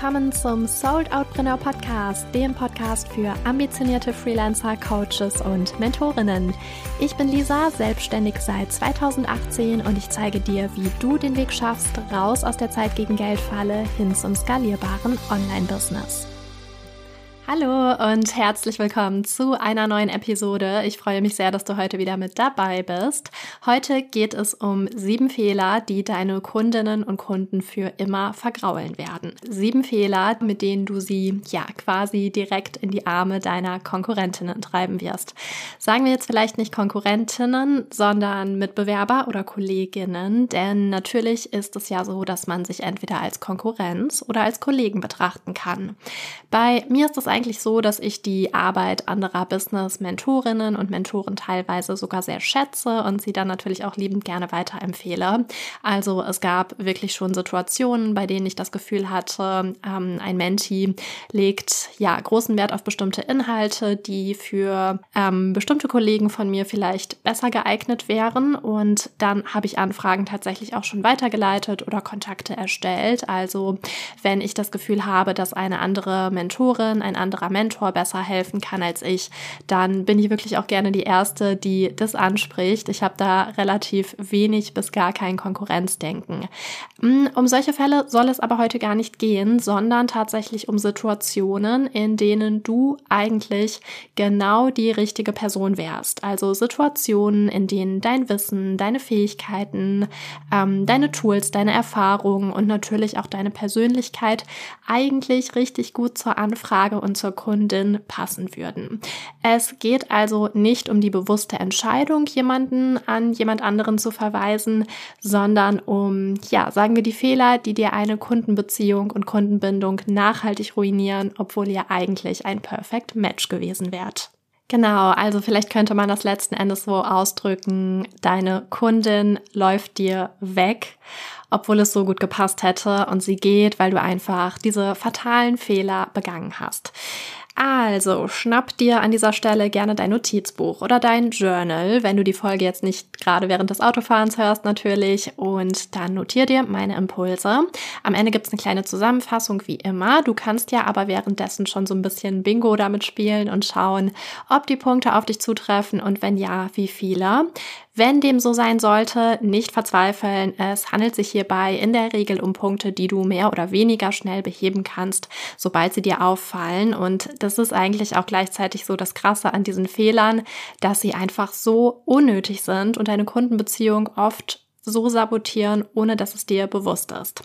willkommen zum Sold Outpreneur Podcast, dem Podcast für ambitionierte Freelancer, Coaches und Mentorinnen. Ich bin Lisa, selbstständig seit 2018 und ich zeige dir, wie du den Weg schaffst, raus aus der Zeit gegen Geldfalle hin zum skalierbaren Online-Business. Hallo und herzlich willkommen zu einer neuen Episode. Ich freue mich sehr, dass du heute wieder mit dabei bist. Heute geht es um sieben Fehler, die deine Kundinnen und Kunden für immer vergraulen werden. Sieben Fehler, mit denen du sie ja quasi direkt in die Arme deiner Konkurrentinnen treiben wirst. Sagen wir jetzt vielleicht nicht Konkurrentinnen, sondern Mitbewerber oder Kolleginnen, denn natürlich ist es ja so, dass man sich entweder als Konkurrenz oder als Kollegen betrachten kann. Bei mir ist das eigentlich eigentlich so, dass ich die Arbeit anderer Business-Mentorinnen und Mentoren teilweise sogar sehr schätze und sie dann natürlich auch liebend gerne weiterempfehle. Also es gab wirklich schon Situationen, bei denen ich das Gefühl hatte, ähm, ein Menti legt ja großen Wert auf bestimmte Inhalte, die für ähm, bestimmte Kollegen von mir vielleicht besser geeignet wären. Und dann habe ich Anfragen tatsächlich auch schon weitergeleitet oder Kontakte erstellt. Also wenn ich das Gefühl habe, dass eine andere Mentorin, ein anderer anderer Mentor besser helfen kann als ich, dann bin ich wirklich auch gerne die Erste, die das anspricht. Ich habe da relativ wenig bis gar kein Konkurrenzdenken. Mm, um solche Fälle soll es aber heute gar nicht gehen, sondern tatsächlich um Situationen, in denen du eigentlich genau die richtige Person wärst. Also Situationen, in denen dein Wissen, deine Fähigkeiten, ähm, deine Tools, deine Erfahrungen und natürlich auch deine Persönlichkeit eigentlich richtig gut zur Anfrage und zur Kundin passen würden. Es geht also nicht um die bewusste Entscheidung, jemanden an jemand anderen zu verweisen, sondern um, ja, sagen wir die Fehler, die dir eine Kundenbeziehung und Kundenbindung nachhaltig ruinieren, obwohl ihr eigentlich ein Perfect Match gewesen wärt. Genau, also vielleicht könnte man das letzten Endes so ausdrücken, deine Kundin läuft dir weg obwohl es so gut gepasst hätte und sie geht, weil du einfach diese fatalen Fehler begangen hast. Also, schnapp dir an dieser Stelle gerne dein Notizbuch oder dein Journal, wenn du die Folge jetzt nicht gerade während des Autofahrens hörst natürlich. Und dann notier dir meine Impulse. Am Ende gibt's eine kleine Zusammenfassung wie immer. Du kannst ja aber währenddessen schon so ein bisschen Bingo damit spielen und schauen, ob die Punkte auf dich zutreffen und wenn ja, wie viele. Wenn dem so sein sollte, nicht verzweifeln. Es handelt sich hierbei in der Regel um Punkte, die du mehr oder weniger schnell beheben kannst, sobald sie dir auffallen. Und das ist eigentlich auch gleichzeitig so das Krasse an diesen Fehlern, dass sie einfach so unnötig sind und deine Kundenbeziehung oft so sabotieren, ohne dass es dir bewusst ist.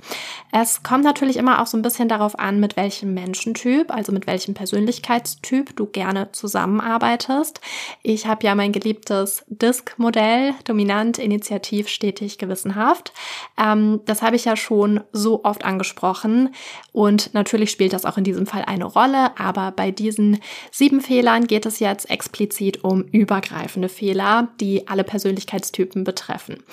Es kommt natürlich immer auch so ein bisschen darauf an, mit welchem Menschentyp, also mit welchem Persönlichkeitstyp du gerne zusammenarbeitest. Ich habe ja mein geliebtes DISC-Modell, dominant, initiativ, stetig, gewissenhaft. Ähm, das habe ich ja schon so oft angesprochen und natürlich spielt das auch in diesem Fall eine Rolle, aber bei diesen sieben Fehlern geht es jetzt explizit um übergreifende Fehler, die alle Persönlichkeitstypen betreffen.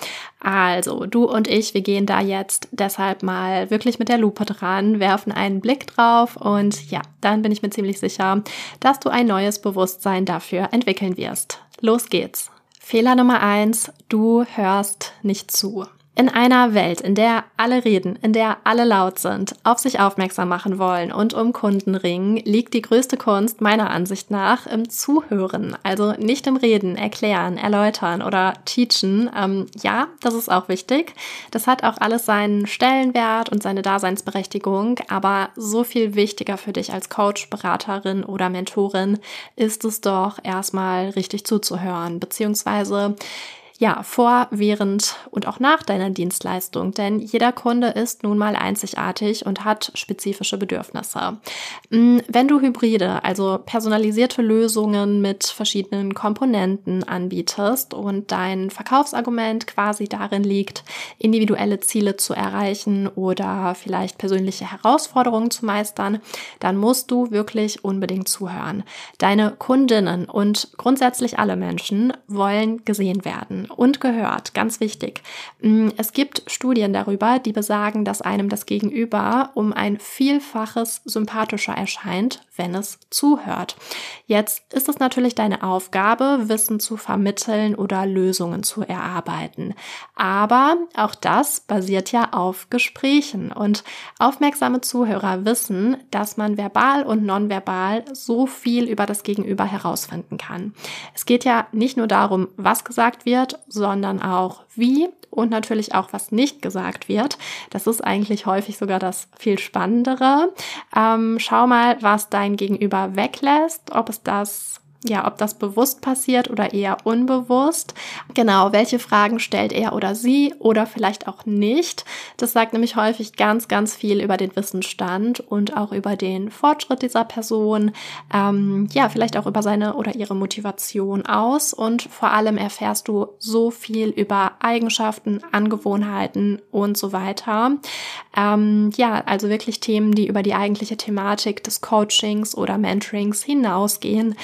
Also, du und ich, wir gehen da jetzt deshalb mal wirklich mit der Lupe dran, werfen einen Blick drauf und ja, dann bin ich mir ziemlich sicher, dass du ein neues Bewusstsein dafür entwickeln wirst. Los geht's. Fehler Nummer eins, du hörst nicht zu. In einer Welt, in der alle reden, in der alle laut sind, auf sich aufmerksam machen wollen und um Kunden ringen, liegt die größte Kunst meiner Ansicht nach im Zuhören. Also nicht im Reden, erklären, erläutern oder teachen. Ähm, ja, das ist auch wichtig. Das hat auch alles seinen Stellenwert und seine Daseinsberechtigung. Aber so viel wichtiger für dich als Coach, Beraterin oder Mentorin ist es doch erstmal richtig zuzuhören, beziehungsweise ja, vor, während und auch nach deiner Dienstleistung, denn jeder Kunde ist nun mal einzigartig und hat spezifische Bedürfnisse. Mm, wenn du Hybride, also personalisierte Lösungen mit verschiedenen Komponenten anbietest und dein Verkaufsargument quasi darin liegt, individuelle Ziele zu erreichen oder vielleicht persönliche Herausforderungen zu meistern, dann musst du wirklich unbedingt zuhören. Deine Kundinnen und grundsätzlich alle Menschen wollen gesehen werden und gehört. Ganz wichtig. Mm, es gibt Studien darüber, die besagen, dass einem das Gegenüber um ein Vielfaches sympathischer erscheint, wenn es zuhört. Jetzt ist es natürlich deine Aufgabe, Wissen zu vermitteln oder Lösungen zu erarbeiten. Aber auch das basiert ja auf Gesprächen und aufmerksame Zuhörer wissen, dass man verbal und nonverbal so viel über das Gegenüber herausfinden kann. Es geht ja nicht nur darum, was gesagt wird, sondern auch wie und natürlich auch, was nicht gesagt wird. Das ist eigentlich häufig sogar das viel Spannendere. Ähm, schau mal, was dein Gegenüber weglässt, ob es das ja, ob das bewusst passiert oder eher unbewusst. Genau, welche Fragen stellt er oder sie oder vielleicht auch nicht. Das sagt nämlich häufig ganz, ganz viel über den Wissensstand und auch über den Fortschritt dieser Person. Ähm, ja, vielleicht auch über seine oder ihre Motivation aus. Und vor allem erfährst du so viel über Eigenschaften, Angewohnheiten und so weiter. Ähm, ja, also wirklich Themen, die über die eigentliche Thematik des Coachings oder Mentorings hinausgehen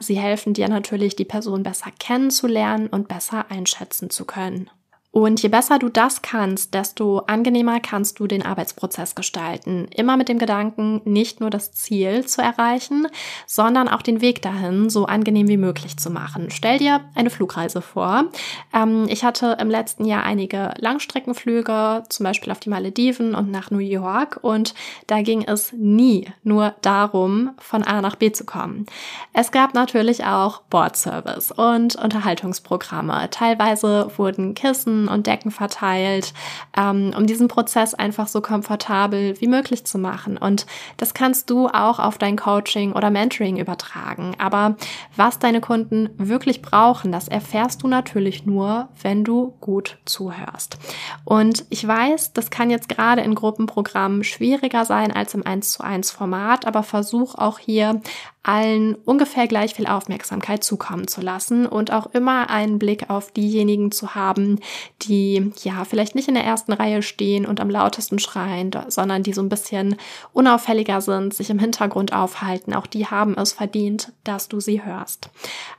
sie helfen dir natürlich, die Person besser kennenzulernen und besser einschätzen zu können. Und je besser du das kannst, desto angenehmer kannst du den Arbeitsprozess gestalten. Immer mit dem Gedanken, nicht nur das Ziel zu erreichen, sondern auch den Weg dahin so angenehm wie möglich zu machen. Stell dir eine Flugreise vor. Ähm, ich hatte im letzten Jahr einige Langstreckenflüge, zum Beispiel auf die Malediven und nach New York. Und da ging es nie nur darum, von A nach B zu kommen. Es gab natürlich auch Bordservice und Unterhaltungsprogramme. Teilweise wurden Kissen und Decken verteilt, ähm, um diesen Prozess einfach so komfortabel wie möglich zu machen. Und das kannst du auch auf dein Coaching oder Mentoring übertragen. Aber was deine Kunden wirklich brauchen, das erfährst du natürlich nur, wenn du gut zuhörst. Und ich weiß, das kann jetzt gerade in Gruppenprogrammen schwieriger sein als im 1 zu 1 Format, aber versuch auch hier allen ungefähr gleich viel Aufmerksamkeit zukommen zu lassen und auch immer einen Blick auf diejenigen zu haben, die ja vielleicht nicht in der ersten Reihe stehen und am lautesten schreien, sondern die so ein bisschen unauffälliger sind, sich im Hintergrund aufhalten. Auch die haben es verdient, dass du sie hörst.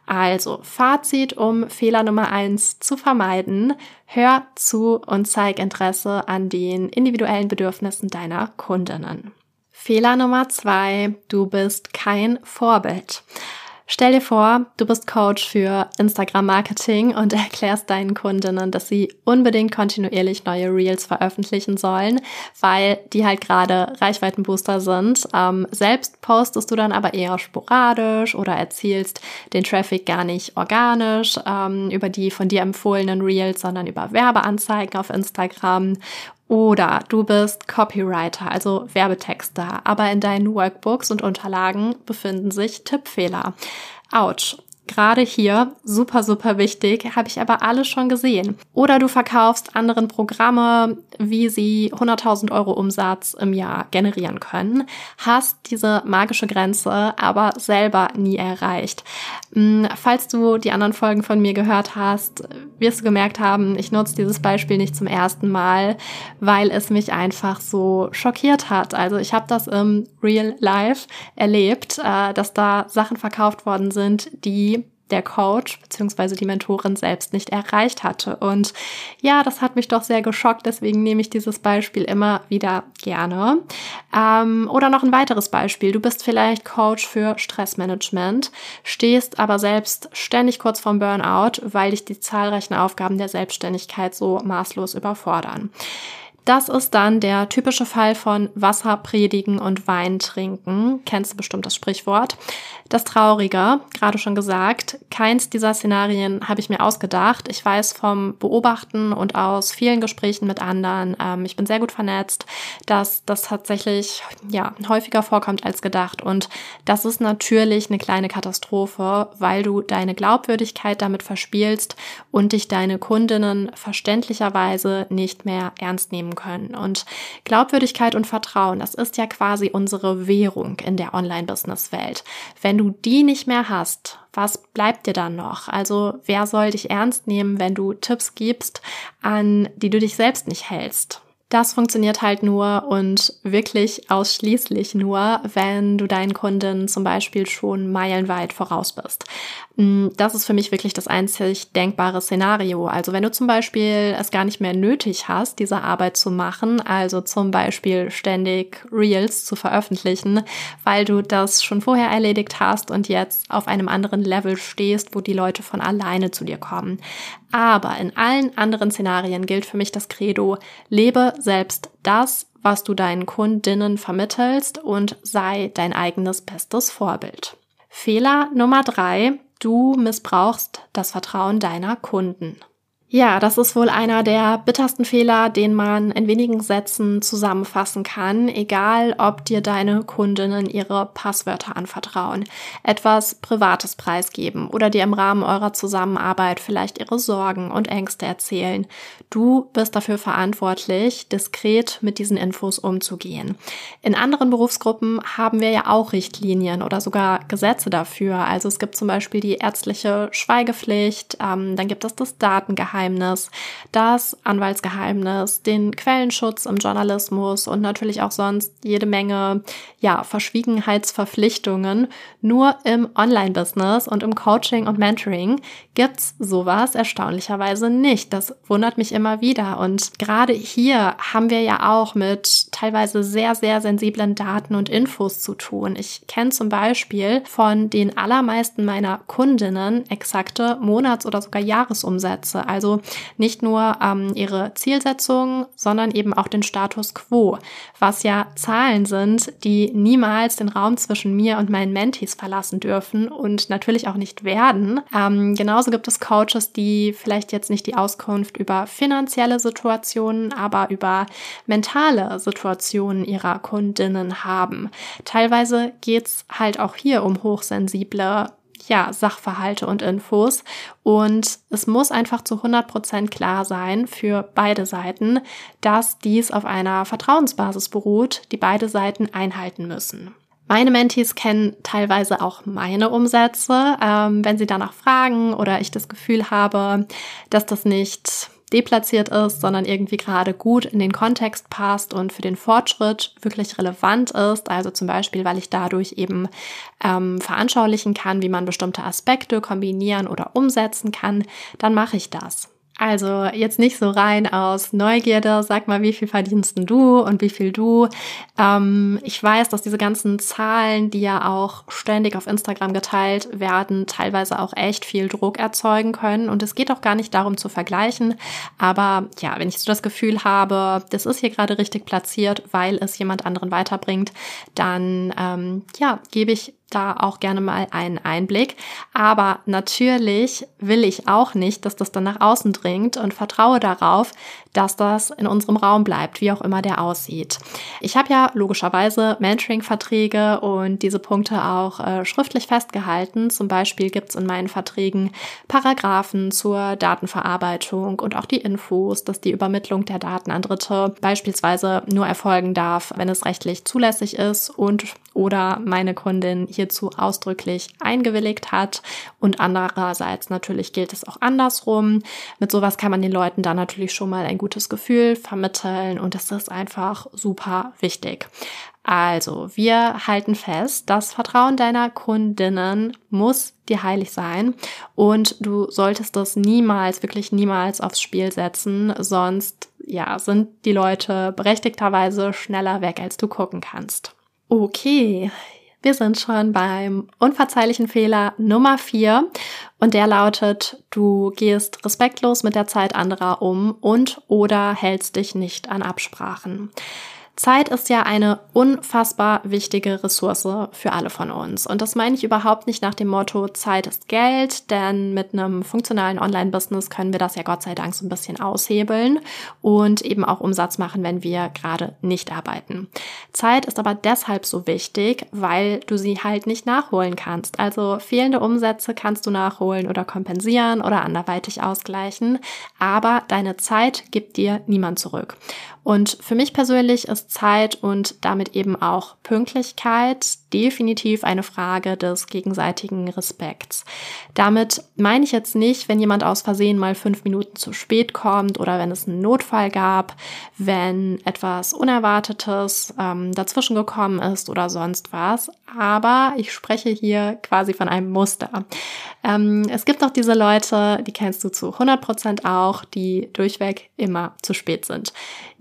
Also Fazit, um Fehler Nummer eins zu vermeiden. Hör zu und zeig Interesse an den individuellen Bedürfnissen deiner Kundinnen. Fehler Nummer zwei, du bist kein Vorbild. Stell dir vor, du bist Coach für Instagram Marketing und erklärst deinen Kundinnen, dass sie unbedingt kontinuierlich neue Reels veröffentlichen sollen, weil die halt gerade Reichweitenbooster sind. Ähm, selbst postest du dann aber eher sporadisch oder erzielst den Traffic gar nicht organisch ähm, über die von dir empfohlenen Reels, sondern über Werbeanzeigen auf Instagram oder du bist Copywriter, also Werbetexter, aber in deinen Workbooks und Unterlagen befinden sich Tippfehler. Autsch. Gerade hier, super, super wichtig, habe ich aber alles schon gesehen. Oder du verkaufst anderen Programme, wie sie 100.000 Euro Umsatz im Jahr generieren können, hast diese magische Grenze aber selber nie erreicht. Hm, falls du die anderen Folgen von mir gehört hast, wirst du gemerkt haben, ich nutze dieses Beispiel nicht zum ersten Mal, weil es mich einfach so schockiert hat. Also ich habe das im Real Life erlebt, äh, dass da Sachen verkauft worden sind, die der Coach bzw. die Mentorin selbst nicht erreicht hatte. Und ja, das hat mich doch sehr geschockt, deswegen nehme ich dieses Beispiel immer wieder gerne. Ähm, oder noch ein weiteres Beispiel. Du bist vielleicht Coach für Stressmanagement, stehst aber selbst ständig kurz vorm Burnout, weil dich die zahlreichen Aufgaben der Selbstständigkeit so maßlos überfordern. Das ist dann der typische Fall von Wasser predigen und Wein trinken. Kennst du bestimmt das Sprichwort. Das Traurige, gerade schon gesagt, keins dieser Szenarien habe ich mir ausgedacht. Ich weiß vom Beobachten und aus vielen Gesprächen mit anderen, ähm, ich bin sehr gut vernetzt, dass das tatsächlich ja häufiger vorkommt als gedacht. Und das ist natürlich eine kleine Katastrophe, weil du deine Glaubwürdigkeit damit verspielst und dich deine Kundinnen verständlicherweise nicht mehr ernst nehmen können. Und Glaubwürdigkeit und Vertrauen, das ist ja quasi unsere Währung in der Online-Business-Welt. Wenn du die nicht mehr hast, was bleibt dir dann noch? Also wer soll dich ernst nehmen, wenn du Tipps gibst, an die du dich selbst nicht hältst? Das funktioniert halt nur und wirklich ausschließlich nur, wenn du deinen Kunden zum Beispiel schon meilenweit voraus bist. Mm, das ist für mich wirklich das einzig denkbare Szenario. Also wenn du zum Beispiel es gar nicht mehr nötig hast, diese Arbeit zu machen, also zum Beispiel ständig Reels zu veröffentlichen, weil du das schon vorher erledigt hast und jetzt auf einem anderen Level stehst, wo die Leute von alleine zu dir kommen. Aber in allen anderen Szenarien gilt für mich das Credo, lebe selbst das, was du deinen Kundinnen vermittelst und sei dein eigenes bestes Vorbild. Fehler Nummer drei, du missbrauchst das Vertrauen deiner Kunden. Ja, das ist wohl einer der bittersten Fehler, den man in wenigen Sätzen zusammenfassen kann, egal ob dir deine Kundinnen ihre Passwörter anvertrauen, etwas Privates preisgeben oder dir im Rahmen eurer Zusammenarbeit vielleicht ihre Sorgen und Ängste erzählen. Du bist dafür verantwortlich, diskret mit diesen Infos umzugehen. In anderen Berufsgruppen haben wir ja auch Richtlinien oder sogar Gesetze dafür. Also es gibt zum Beispiel die ärztliche Schweigepflicht, ähm, dann gibt es das Datengeheimnis, Geheimnis, das Anwaltsgeheimnis, den Quellenschutz im Journalismus und natürlich auch sonst jede Menge, ja, Verschwiegenheitsverpflichtungen. Nur im Online-Business und im Coaching und Mentoring gibt's sowas erstaunlicherweise nicht. Das wundert mich immer wieder. Und gerade hier haben wir ja auch mit teilweise sehr, sehr sensiblen Daten und Infos zu tun. Ich kenne zum Beispiel von den allermeisten meiner Kundinnen exakte Monats- oder sogar Jahresumsätze. Also nicht nur ähm, ihre Zielsetzung, sondern eben auch den Status quo, was ja Zahlen sind, die niemals den Raum zwischen mir und meinen Mentees verlassen dürfen und natürlich auch nicht werden. Ähm, genauso gibt es Coaches, die vielleicht jetzt nicht die Auskunft über finanzielle Situationen, aber über mentale Situationen ihrer Kundinnen haben. Teilweise geht's halt auch hier um hochsensible ja, Sachverhalte und Infos. Und es muss einfach zu 100 Prozent klar sein für beide Seiten, dass dies auf einer Vertrauensbasis beruht, die beide Seiten einhalten müssen. Meine Mentees kennen teilweise auch meine Umsätze. Ähm, wenn sie danach fragen oder ich das Gefühl habe, dass das nicht deplatziert ist, sondern irgendwie gerade gut in den Kontext passt und für den Fortschritt wirklich relevant ist. Also zum Beispiel, weil ich dadurch eben ähm, veranschaulichen kann, wie man bestimmte Aspekte kombinieren oder umsetzen kann, dann mache ich das. Also jetzt nicht so rein aus Neugierde, sag mal, wie viel verdienst du und wie viel du. Ähm, ich weiß, dass diese ganzen Zahlen, die ja auch ständig auf Instagram geteilt werden, teilweise auch echt viel Druck erzeugen können. Und es geht auch gar nicht darum zu vergleichen. Aber ja, wenn ich so das Gefühl habe, das ist hier gerade richtig platziert, weil es jemand anderen weiterbringt, dann ähm, ja, gebe ich da auch gerne mal einen Einblick. Aber natürlich will ich auch nicht, dass das dann nach außen dringt und vertraue darauf, dass das in unserem Raum bleibt, wie auch immer der aussieht. Ich habe ja logischerweise Mentoring-Verträge und diese Punkte auch äh, schriftlich festgehalten. Zum Beispiel gibt es in meinen Verträgen Paragraphen zur Datenverarbeitung und auch die Infos, dass die Übermittlung der Daten an Dritte beispielsweise nur erfolgen darf, wenn es rechtlich zulässig ist und oder meine Kundin hierzu ausdrücklich eingewilligt hat. Und andererseits natürlich gilt es auch andersrum. Mit sowas kann man den Leuten dann natürlich schon mal ein gutes Gefühl vermitteln und das ist einfach super wichtig. Also, wir halten fest, das Vertrauen deiner Kundinnen muss dir heilig sein und du solltest das niemals, wirklich niemals aufs Spiel setzen, sonst ja, sind die Leute berechtigterweise schneller weg, als du gucken kannst. Okay, wir sind schon beim unverzeihlichen Fehler Nummer vier und der lautet, du gehst respektlos mit der Zeit anderer um und oder hältst dich nicht an Absprachen. Zeit ist ja eine unfassbar wichtige Ressource für alle von uns. Und das meine ich überhaupt nicht nach dem Motto, Zeit ist Geld, denn mit einem funktionalen Online-Business können wir das ja Gott sei Dank so ein bisschen aushebeln und eben auch Umsatz machen, wenn wir gerade nicht arbeiten. Zeit ist aber deshalb so wichtig, weil du sie halt nicht nachholen kannst. Also fehlende Umsätze kannst du nachholen oder kompensieren oder anderweitig ausgleichen, aber deine Zeit gibt dir niemand zurück. Und für mich persönlich ist ist Zeit und damit eben auch Pünktlichkeit definitiv eine Frage des gegenseitigen Respekts. Damit meine ich jetzt nicht, wenn jemand aus Versehen mal fünf Minuten zu spät kommt oder wenn es einen Notfall gab, wenn etwas Unerwartetes ähm, dazwischen gekommen ist oder sonst was. Aber ich spreche hier quasi von einem Muster. Ähm, es gibt auch diese Leute, die kennst du zu 100 Prozent auch, die durchweg immer zu spät sind.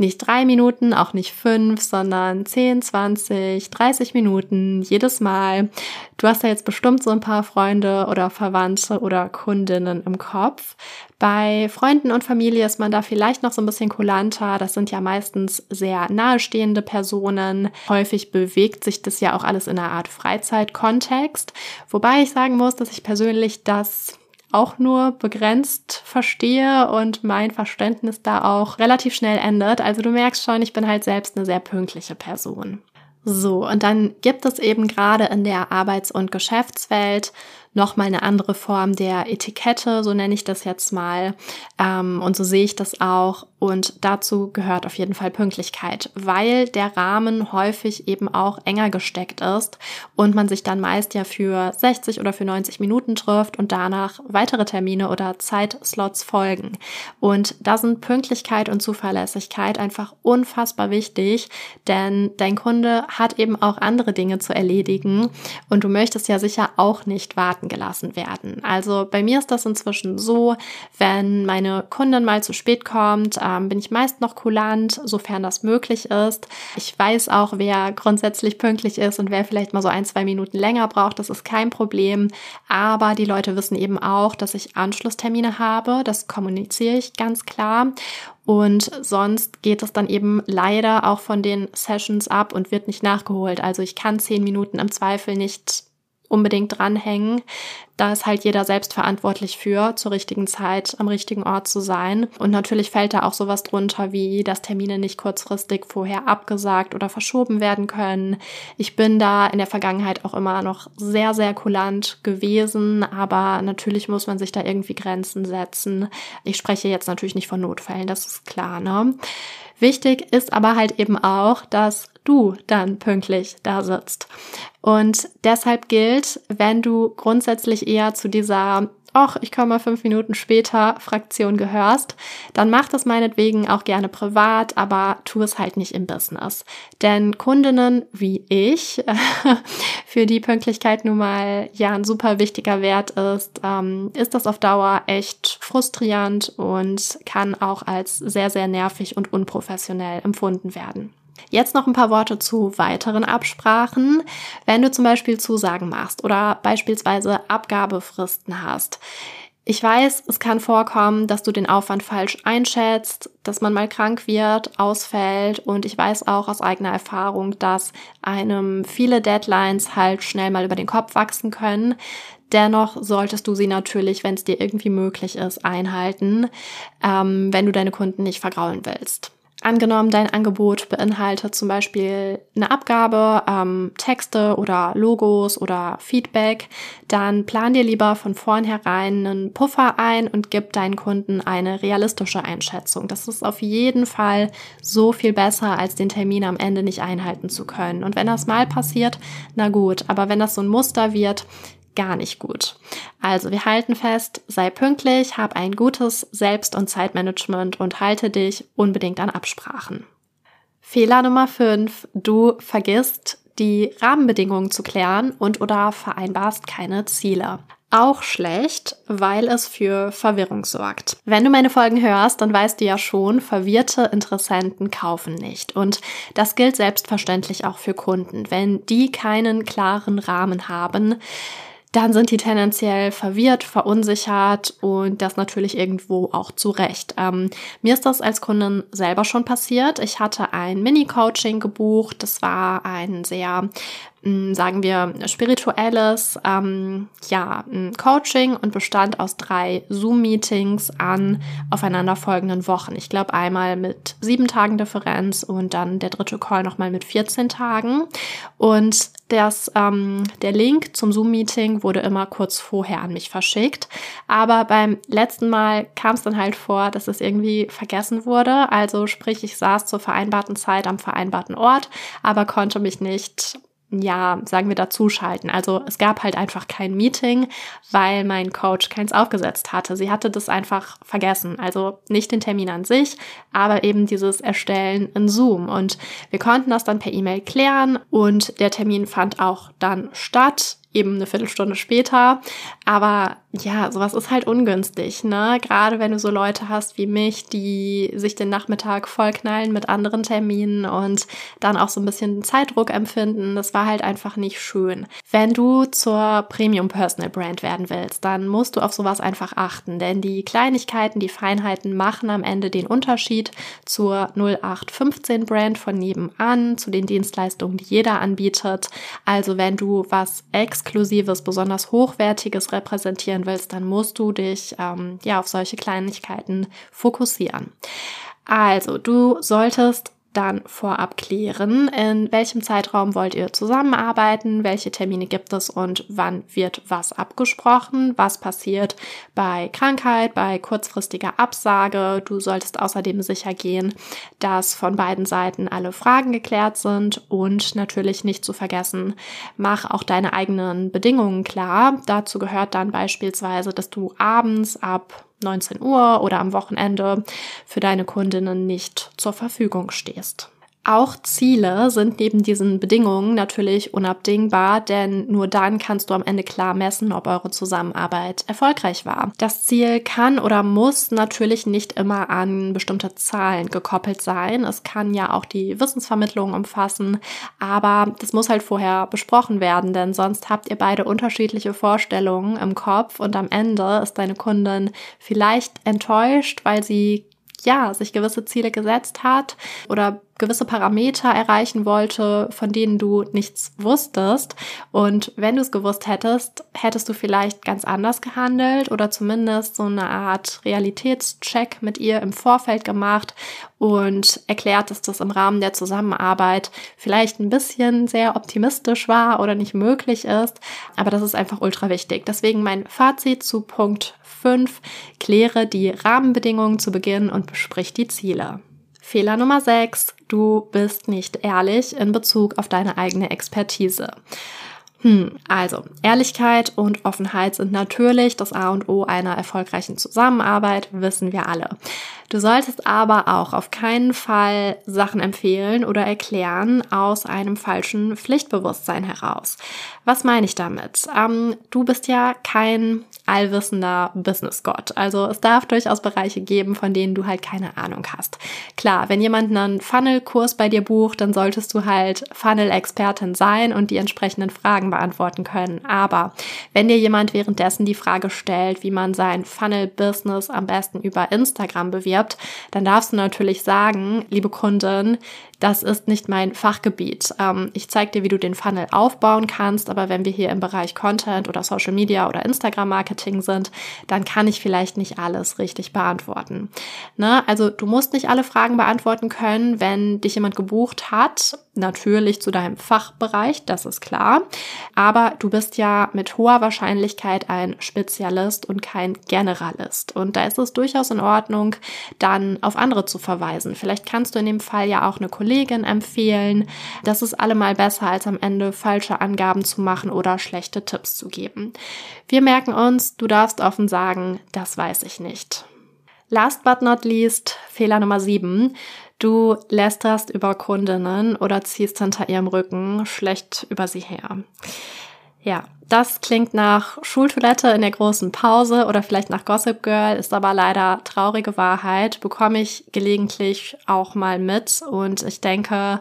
Nicht drei Minuten, auch nicht fünf, sondern 10, 20, 30 Minuten jedes Mal. Du hast ja jetzt bestimmt so ein paar Freunde oder Verwandte oder Kundinnen im Kopf. Bei Freunden und Familie ist man da vielleicht noch so ein bisschen kulanter. Das sind ja meistens sehr nahestehende Personen. Häufig bewegt sich das ja auch alles in einer Art Freizeitkontext. Wobei ich sagen muss, dass ich persönlich das auch nur begrenzt verstehe und mein Verständnis da auch relativ schnell ändert. Also du merkst schon, ich bin halt selbst eine sehr pünktliche Person. So, und dann gibt es eben gerade in der Arbeits- und Geschäftswelt nochmal eine andere Form der Etikette, so nenne ich das jetzt mal. Ähm, und so sehe ich das auch. Und dazu gehört auf jeden Fall Pünktlichkeit, weil der Rahmen häufig eben auch enger gesteckt ist und man sich dann meist ja für 60 oder für 90 Minuten trifft und danach weitere Termine oder Zeitslots folgen. Und da sind Pünktlichkeit und Zuverlässigkeit einfach unfassbar wichtig, denn dein Kunde hat eben auch andere Dinge zu erledigen und du möchtest ja sicher auch nicht warten gelassen werden. Also bei mir ist das inzwischen so, wenn meine Kundin mal zu spät kommt, ähm, bin ich meist noch kulant, sofern das möglich ist. Ich weiß auch, wer grundsätzlich pünktlich ist und wer vielleicht mal so ein, zwei Minuten länger braucht. Das ist kein Problem. Aber die Leute wissen eben auch, dass ich Anschlusstermine habe. Das kommuniziere ich ganz klar. Und sonst geht es dann eben leider auch von den Sessions ab und wird nicht nachgeholt. Also ich kann zehn Minuten im Zweifel nicht unbedingt dranhängen. Da ist halt jeder selbst verantwortlich für, zur richtigen Zeit am richtigen Ort zu sein. Und natürlich fällt da auch sowas drunter wie, dass Termine nicht kurzfristig vorher abgesagt oder verschoben werden können. Ich bin da in der Vergangenheit auch immer noch sehr, sehr kulant gewesen, aber natürlich muss man sich da irgendwie Grenzen setzen. Ich spreche jetzt natürlich nicht von Notfällen, das ist klar, ne? Wichtig ist aber halt eben auch, dass du dann pünktlich da sitzt. Und deshalb gilt, wenn du grundsätzlich eher zu dieser ach, ich komme mal fünf Minuten später Fraktion gehörst, dann mach das meinetwegen auch gerne privat, aber tu es halt nicht im Business. Denn Kundinnen wie ich, für die Pünktlichkeit nun mal ja ein super wichtiger Wert ist, ähm, ist das auf Dauer echt frustrierend und kann auch als sehr, sehr nervig und unprofessionell empfunden werden. Jetzt noch ein paar Worte zu weiteren Absprachen. Wenn du zum Beispiel Zusagen machst oder beispielsweise Abgabefristen hast. Ich weiß, es kann vorkommen, dass du den Aufwand falsch einschätzt, dass man mal krank wird, ausfällt und ich weiß auch aus eigener Erfahrung, dass einem viele Deadlines halt schnell mal über den Kopf wachsen können. Dennoch solltest du sie natürlich, wenn es dir irgendwie möglich ist, einhalten, ähm, wenn du deine Kunden nicht vergraulen willst. Angenommen, dein Angebot beinhaltet zum Beispiel eine Abgabe, ähm, Texte oder Logos oder Feedback, dann plan dir lieber von vornherein einen Puffer ein und gib deinen Kunden eine realistische Einschätzung. Das ist auf jeden Fall so viel besser, als den Termin am Ende nicht einhalten zu können. Und wenn das mal passiert, na gut, aber wenn das so ein Muster wird, gar nicht gut. Also wir halten fest, sei pünktlich, hab ein gutes Selbst- und Zeitmanagement und halte dich unbedingt an Absprachen. Fehler Nummer 5. Du vergisst die Rahmenbedingungen zu klären und oder vereinbarst keine Ziele. Auch schlecht, weil es für Verwirrung sorgt. Wenn du meine Folgen hörst, dann weißt du ja schon, verwirrte Interessenten kaufen nicht. Und das gilt selbstverständlich auch für Kunden. Wenn die keinen klaren Rahmen haben, dann sind die tendenziell verwirrt, verunsichert und das natürlich irgendwo auch zu Recht. Ähm, mir ist das als Kundin selber schon passiert. Ich hatte ein Mini-Coaching gebucht. Das war ein sehr sagen wir, spirituelles ähm, ja, Coaching und bestand aus drei Zoom-Meetings an aufeinanderfolgenden Wochen. Ich glaube einmal mit sieben Tagen Differenz und dann der dritte Call nochmal mit 14 Tagen. Und das, ähm, der Link zum Zoom-Meeting wurde immer kurz vorher an mich verschickt. Aber beim letzten Mal kam es dann halt vor, dass es irgendwie vergessen wurde. Also sprich, ich saß zur vereinbarten Zeit am vereinbarten Ort, aber konnte mich nicht ja, sagen wir dazuschalten. Also es gab halt einfach kein Meeting, weil mein Coach keins aufgesetzt hatte. Sie hatte das einfach vergessen. Also nicht den Termin an sich, aber eben dieses Erstellen in Zoom. Und wir konnten das dann per E-Mail klären und der Termin fand auch dann statt eben eine Viertelstunde später. Aber ja, sowas ist halt ungünstig, ne? Gerade wenn du so Leute hast wie mich, die sich den Nachmittag vollknallen mit anderen Terminen und dann auch so ein bisschen Zeitdruck empfinden. Das war halt einfach nicht schön. Wenn du zur Premium Personal Brand werden willst, dann musst du auf sowas einfach achten, denn die Kleinigkeiten, die Feinheiten machen am Ende den Unterschied zur 0815 Brand von nebenan, zu den Dienstleistungen, die jeder anbietet. Also wenn du was Exklusives, besonders Hochwertiges repräsentieren willst, dann musst du dich ähm, ja auf solche Kleinigkeiten fokussieren. Also, du solltest dann vorab klären, in welchem Zeitraum wollt ihr zusammenarbeiten, welche Termine gibt es und wann wird was abgesprochen, was passiert bei Krankheit, bei kurzfristiger Absage. Du solltest außerdem sicher gehen, dass von beiden Seiten alle Fragen geklärt sind und natürlich nicht zu vergessen, mach auch deine eigenen Bedingungen klar. Dazu gehört dann beispielsweise, dass du abends ab 19 Uhr oder am Wochenende für deine Kundinnen nicht zur Verfügung stehst. Auch Ziele sind neben diesen Bedingungen natürlich unabdingbar, denn nur dann kannst du am Ende klar messen, ob eure Zusammenarbeit erfolgreich war. Das Ziel kann oder muss natürlich nicht immer an bestimmte Zahlen gekoppelt sein. Es kann ja auch die Wissensvermittlung umfassen, aber das muss halt vorher besprochen werden, denn sonst habt ihr beide unterschiedliche Vorstellungen im Kopf und am Ende ist deine Kundin vielleicht enttäuscht, weil sie ja, sich gewisse Ziele gesetzt hat oder gewisse Parameter erreichen wollte, von denen du nichts wusstest. Und wenn du es gewusst hättest, hättest du vielleicht ganz anders gehandelt oder zumindest so eine Art Realitätscheck mit ihr im Vorfeld gemacht und erklärt, dass das im Rahmen der Zusammenarbeit vielleicht ein bisschen sehr optimistisch war oder nicht möglich ist. Aber das ist einfach ultra wichtig. Deswegen mein Fazit zu Punkt 5. Kläre die Rahmenbedingungen zu Beginn und besprich die Ziele. Fehler Nummer 6. Du bist nicht ehrlich in Bezug auf deine eigene Expertise. Hm, also Ehrlichkeit und Offenheit sind natürlich das A und O einer erfolgreichen Zusammenarbeit, wissen wir alle. Du solltest aber auch auf keinen Fall Sachen empfehlen oder erklären aus einem falschen Pflichtbewusstsein heraus. Was meine ich damit? Ähm, du bist ja kein allwissender Business-Gott. Also es darf durchaus Bereiche geben, von denen du halt keine Ahnung hast. Klar, wenn jemand einen Funnel-Kurs bei dir bucht, dann solltest du halt Funnel-Expertin sein und die entsprechenden Fragen beantworten können. Aber wenn dir jemand währenddessen die Frage stellt, wie man sein Funnel-Business am besten über Instagram bewirbt, bewirbt, dann darfst du natürlich sagen, liebe Kundin, das ist nicht mein Fachgebiet. Ähm, ich zeige dir, wie du den Funnel aufbauen kannst, aber wenn wir hier im Bereich Content oder Social Media oder Instagram Marketing sind, dann kann ich vielleicht nicht alles richtig beantworten. Ne? Also du musst nicht alle Fragen beantworten können, wenn dich jemand gebucht hat. Natürlich zu deinem Fachbereich, das ist klar. Aber du bist ja mit hoher Wahrscheinlichkeit ein Spezialist und kein Generalist. Und da ist es durchaus in Ordnung, dann auf andere zu verweisen. Vielleicht kannst du in dem Fall ja auch eine Kollegin empfehlen. Das ist allemal besser, als am Ende falsche Angaben zu machen oder schlechte Tipps zu geben. Wir merken uns, du darfst offen sagen, das weiß ich nicht. Last but not least, Fehler Nummer 7. Du lästerst über Kundinnen oder ziehst hinter ihrem Rücken schlecht über sie her. Ja, das klingt nach Schultoilette in der großen Pause oder vielleicht nach Gossip Girl, ist aber leider traurige Wahrheit, bekomme ich gelegentlich auch mal mit und ich denke,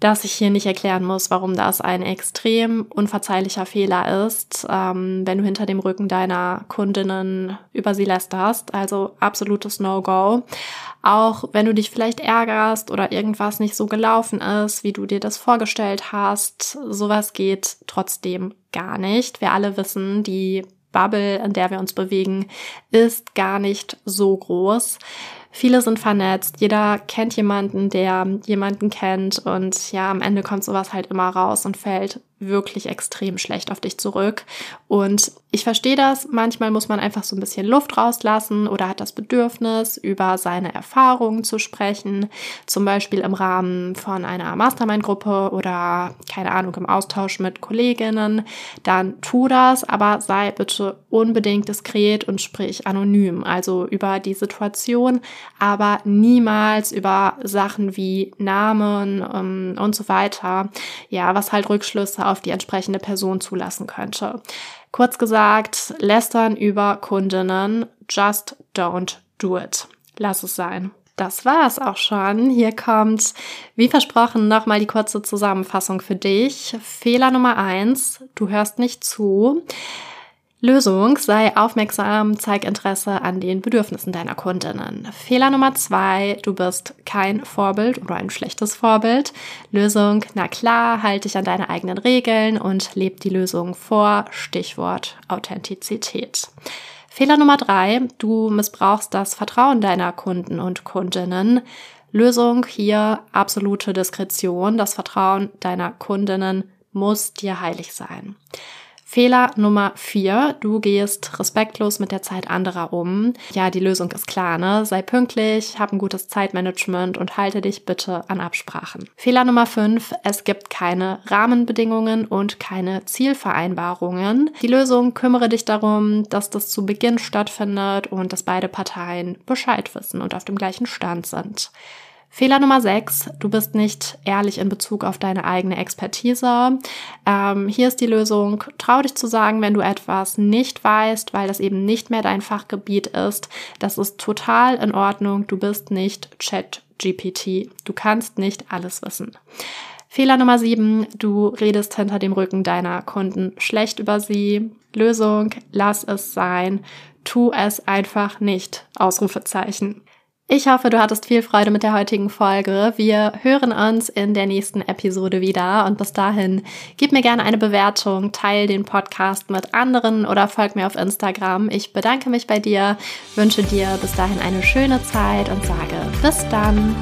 dass ich hier nicht erklären muss, warum das ein extrem unverzeihlicher Fehler ist, ähm, wenn du hinter dem Rücken deiner Kundinnen über sie lästerst. Also absolutes No-Go. Auch wenn du dich vielleicht ärgerst oder irgendwas nicht so gelaufen ist, wie du dir das vorgestellt hast, sowas geht trotzdem gar nicht. Wir alle wissen, die Bubble, in der wir uns bewegen, ist gar nicht so groß. Viele sind vernetzt, jeder kennt jemanden, der jemanden kennt. Und ja, am Ende kommt sowas halt immer raus und fällt wirklich extrem schlecht auf dich zurück. Und ich verstehe das, manchmal muss man einfach so ein bisschen Luft rauslassen oder hat das Bedürfnis, über seine Erfahrungen zu sprechen, zum Beispiel im Rahmen von einer Mastermind-Gruppe oder keine Ahnung im Austausch mit Kolleginnen, dann tu das, aber sei bitte unbedingt diskret und sprich anonym, also über die Situation, aber niemals über Sachen wie Namen um, und so weiter, ja, was halt Rückschlüsse auf die entsprechende Person zulassen könnte. Kurz gesagt, lästern über Kundinnen, just don't do it. Lass es sein. Das war es auch schon. Hier kommt, wie versprochen, nochmal die kurze Zusammenfassung für dich. Fehler Nummer eins, du hörst nicht zu. Lösung, sei aufmerksam, zeig Interesse an den Bedürfnissen deiner Kundinnen. Fehler Nummer zwei, du bist kein Vorbild oder ein schlechtes Vorbild. Lösung, na klar, halte dich an deine eigenen Regeln und leb die Lösung vor. Stichwort Authentizität. Fehler Nummer drei, du missbrauchst das Vertrauen deiner Kunden und Kundinnen. Lösung hier absolute Diskretion. Das Vertrauen deiner Kundinnen muss dir heilig sein. Fehler Nummer vier, du gehst respektlos mit der Zeit anderer um. Ja, die Lösung ist klar, ne? Sei pünktlich, hab ein gutes Zeitmanagement und halte dich bitte an Absprachen. Fehler Nummer fünf, es gibt keine Rahmenbedingungen und keine Zielvereinbarungen. Die Lösung, kümmere dich darum, dass das zu Beginn stattfindet und dass beide Parteien Bescheid wissen und auf dem gleichen Stand sind. Fehler Nummer 6, du bist nicht ehrlich in Bezug auf deine eigene Expertise. Ähm, hier ist die Lösung, trau dich zu sagen, wenn du etwas nicht weißt, weil das eben nicht mehr dein Fachgebiet ist. Das ist total in Ordnung. Du bist nicht Chat-GPT. Du kannst nicht alles wissen. Fehler Nummer 7, du redest hinter dem Rücken deiner Kunden schlecht über sie. Lösung, lass es sein. Tu es einfach nicht. Ausrufezeichen. Ich hoffe, du hattest viel Freude mit der heutigen Folge. Wir hören uns in der nächsten Episode wieder und bis dahin gib mir gerne eine Bewertung, teile den Podcast mit anderen oder folg mir auf Instagram. Ich bedanke mich bei dir, wünsche dir bis dahin eine schöne Zeit und sage bis dann.